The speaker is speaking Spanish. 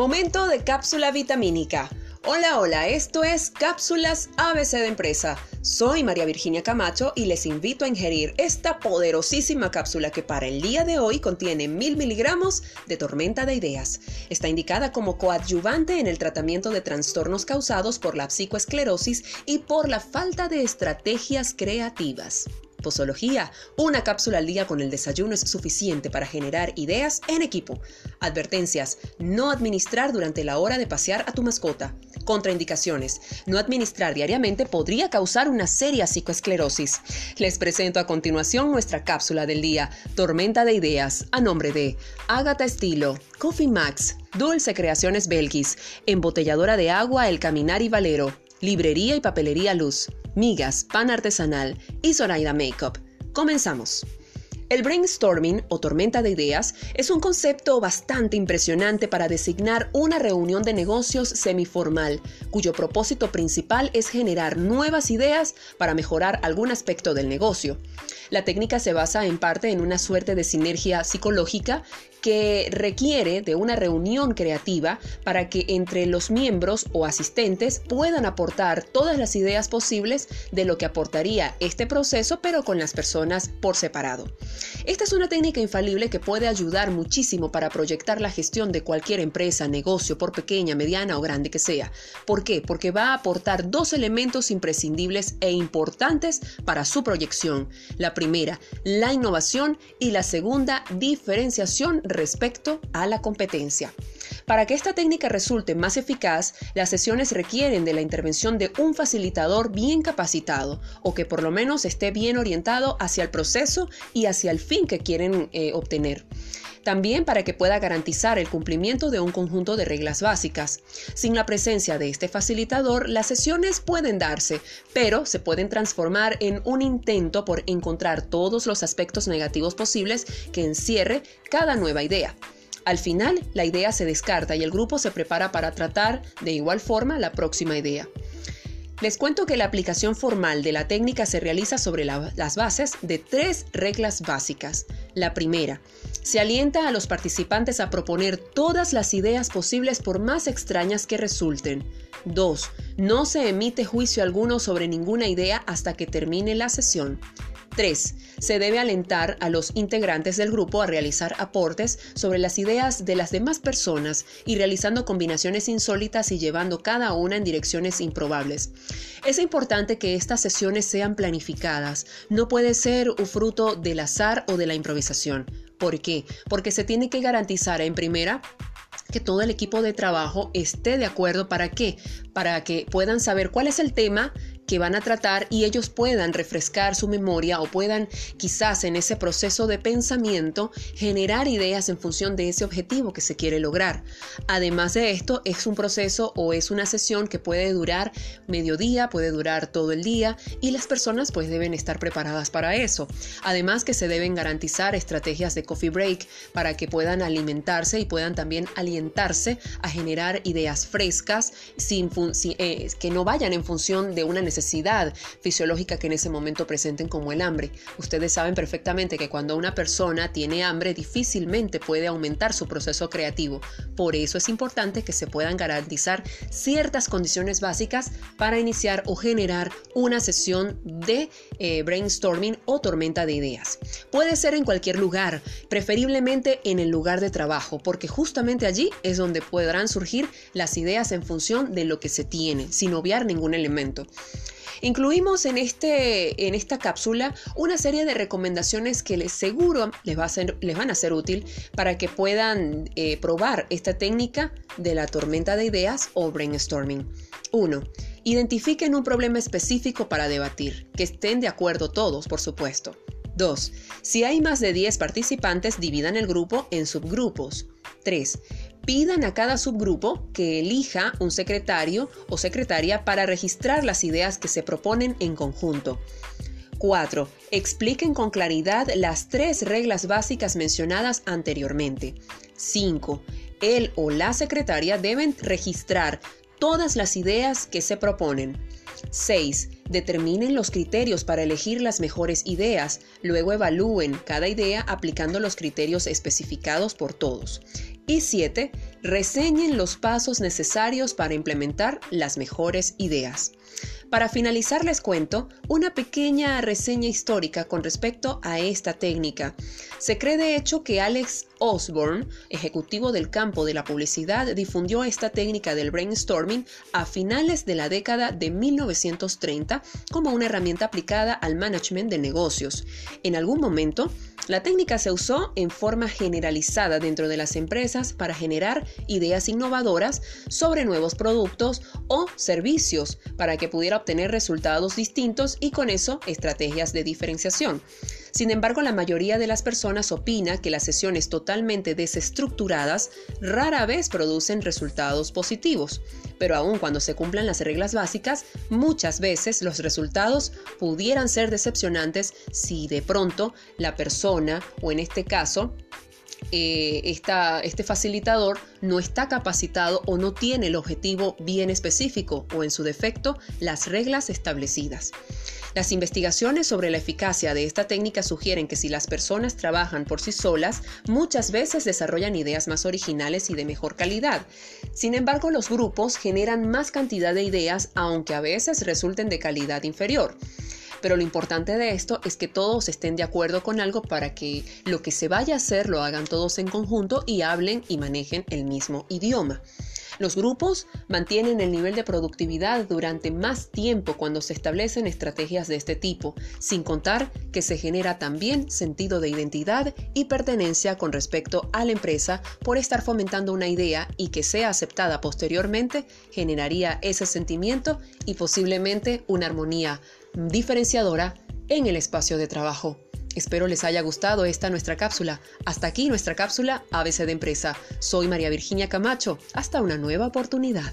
Momento de cápsula vitamínica. Hola, hola, esto es Cápsulas ABC de Empresa. Soy María Virginia Camacho y les invito a ingerir esta poderosísima cápsula que para el día de hoy contiene mil miligramos de tormenta de ideas. Está indicada como coadyuvante en el tratamiento de trastornos causados por la psicoesclerosis y por la falta de estrategias creativas. Posología. Una cápsula al día con el desayuno es suficiente para generar ideas en equipo. Advertencias. No administrar durante la hora de pasear a tu mascota. Contraindicaciones. No administrar diariamente podría causar una seria psicoesclerosis. Les presento a continuación nuestra cápsula del día, Tormenta de Ideas, a nombre de Agatha Estilo, Coffee Max, Dulce Creaciones Belkis, Embotelladora de Agua El Caminar y Valero, Librería y Papelería Luz, Migas, Pan Artesanal y Zoraida Makeup. Comenzamos. El brainstorming o tormenta de ideas es un concepto bastante impresionante para designar una reunión de negocios semiformal, cuyo propósito principal es generar nuevas ideas para mejorar algún aspecto del negocio. La técnica se basa en parte en una suerte de sinergia psicológica que requiere de una reunión creativa para que entre los miembros o asistentes puedan aportar todas las ideas posibles de lo que aportaría este proceso, pero con las personas por separado. Esta es una técnica infalible que puede ayudar muchísimo para proyectar la gestión de cualquier empresa, negocio, por pequeña, mediana o grande que sea. ¿Por qué? Porque va a aportar dos elementos imprescindibles e importantes para su proyección. La primera, la innovación y la segunda, diferenciación respecto a la competencia. Para que esta técnica resulte más eficaz, las sesiones requieren de la intervención de un facilitador bien capacitado o que por lo menos esté bien orientado hacia el proceso y hacia el fin que quieren eh, obtener. También para que pueda garantizar el cumplimiento de un conjunto de reglas básicas. Sin la presencia de este facilitador, las sesiones pueden darse, pero se pueden transformar en un intento por encontrar todos los aspectos negativos posibles que encierre cada nueva idea. Al final, la idea se descarta y el grupo se prepara para tratar de igual forma la próxima idea. Les cuento que la aplicación formal de la técnica se realiza sobre las bases de tres reglas básicas. La primera, se alienta a los participantes a proponer todas las ideas posibles por más extrañas que resulten. 2. No se emite juicio alguno sobre ninguna idea hasta que termine la sesión. 3. Se debe alentar a los integrantes del grupo a realizar aportes sobre las ideas de las demás personas y realizando combinaciones insólitas y llevando cada una en direcciones improbables. Es importante que estas sesiones sean planificadas. No puede ser un fruto del azar o de la improvisación. ¿Por qué? Porque se tiene que garantizar en primera que todo el equipo de trabajo esté de acuerdo para qué? Para que puedan saber cuál es el tema que van a tratar y ellos puedan refrescar su memoria o puedan quizás en ese proceso de pensamiento generar ideas en función de ese objetivo que se quiere lograr. Además de esto, es un proceso o es una sesión que puede durar medio día, puede durar todo el día y las personas pues deben estar preparadas para eso. Además que se deben garantizar estrategias de coffee break para que puedan alimentarse y puedan también alientarse a generar ideas frescas sin, eh, que no vayan en función de una necesidad necesidad fisiológica que en ese momento presenten como el hambre. Ustedes saben perfectamente que cuando una persona tiene hambre difícilmente puede aumentar su proceso creativo. Por eso es importante que se puedan garantizar ciertas condiciones básicas para iniciar o generar una sesión de eh, brainstorming o tormenta de ideas. Puede ser en cualquier lugar, preferiblemente en el lugar de trabajo, porque justamente allí es donde podrán surgir las ideas en función de lo que se tiene, sin obviar ningún elemento. Incluimos en, este, en esta cápsula una serie de recomendaciones que les seguro les, van a ser útil para que puedan eh, probar esta técnica de la tormenta de ideas o brainstorming. 1. Identifiquen un problema específico para debatir, que estén de acuerdo todos, por supuesto. 2. Si hay más de 10 participantes, dividan el grupo en subgrupos. 3 pidan a cada subgrupo que elija un secretario o secretaria para registrar las ideas que se proponen en conjunto. 4. Expliquen con claridad las tres reglas básicas mencionadas anteriormente. 5. Él o la secretaria deben registrar todas las ideas que se proponen. 6. Determinen los criterios para elegir las mejores ideas, luego evalúen cada idea aplicando los criterios especificados por todos. Y 7. Reseñen los pasos necesarios para implementar las mejores ideas. Para finalizar les cuento una pequeña reseña histórica con respecto a esta técnica. Se cree de hecho que Alex Osborne, ejecutivo del campo de la publicidad, difundió esta técnica del brainstorming a finales de la década de 1930 como una herramienta aplicada al management de negocios. En algún momento, la técnica se usó en forma generalizada dentro de las empresas para generar ideas innovadoras sobre nuevos productos o servicios para que pudiera obtener resultados distintos y con eso estrategias de diferenciación. Sin embargo, la mayoría de las personas opina que las sesiones totalmente desestructuradas rara vez producen resultados positivos, pero aun cuando se cumplan las reglas básicas, muchas veces los resultados pudieran ser decepcionantes si de pronto la persona, o en este caso, eh, este facilitador no está capacitado o no tiene el objetivo bien específico o en su defecto las reglas establecidas. Las investigaciones sobre la eficacia de esta técnica sugieren que si las personas trabajan por sí solas, muchas veces desarrollan ideas más originales y de mejor calidad. Sin embargo, los grupos generan más cantidad de ideas, aunque a veces resulten de calidad inferior. Pero lo importante de esto es que todos estén de acuerdo con algo para que lo que se vaya a hacer lo hagan todos en conjunto y hablen y manejen el mismo idioma. Los grupos mantienen el nivel de productividad durante más tiempo cuando se establecen estrategias de este tipo, sin contar que se genera también sentido de identidad y pertenencia con respecto a la empresa por estar fomentando una idea y que sea aceptada posteriormente generaría ese sentimiento y posiblemente una armonía diferenciadora en el espacio de trabajo. Espero les haya gustado esta nuestra cápsula. Hasta aquí nuestra cápsula ABC de Empresa. Soy María Virginia Camacho. Hasta una nueva oportunidad.